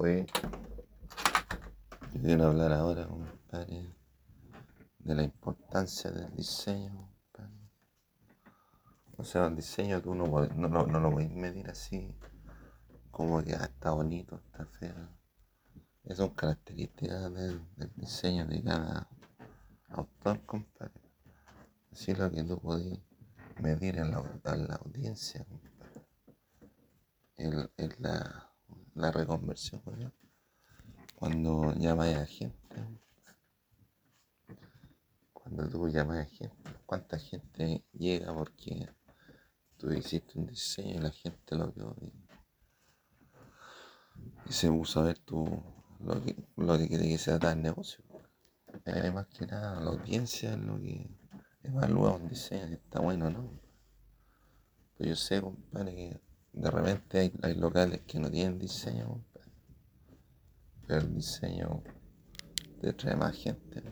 Oye, quiero hablar ahora, compadre, de la importancia del diseño, compadre. O sea, el diseño tú no, podés- no, no lo puedes medir así, como que ah, está bonito, está feo. Esas son características del, diseño de cada autor, compadre. Así lo que tú podés medir en la, a la audiencia, compadre. La, la reconversión. Cuando llamas a gente, cuando tú llamas a gente, cuánta gente llega porque tú hiciste un diseño y la gente lo vio y, se puso a ver tu, lo que, lo que quiere que sea tal negocio. Eh, más que nada, la audiencia es lo que evalúa un diseño, si está bueno o no. Pero yo sé, compadre, que de repente hay, locales que no tienen diseño. Pero el diseño te trae más gente.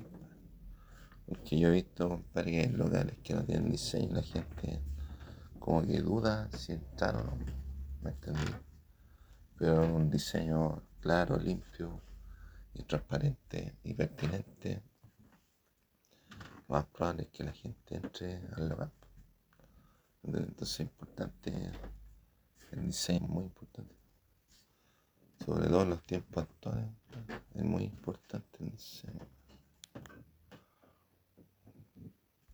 Porque yo he visto, compadre, que hay locales que no tienen diseño y la gente como que duda si entrar o no. ¿Me entendí? Pero un diseño claro, limpio y transparente y pertinente, más probable es que la gente entre al local. Entonces es importante, el diseño es muy importante. Sobre todo en los tiempos actuales, es muy importante el diseño.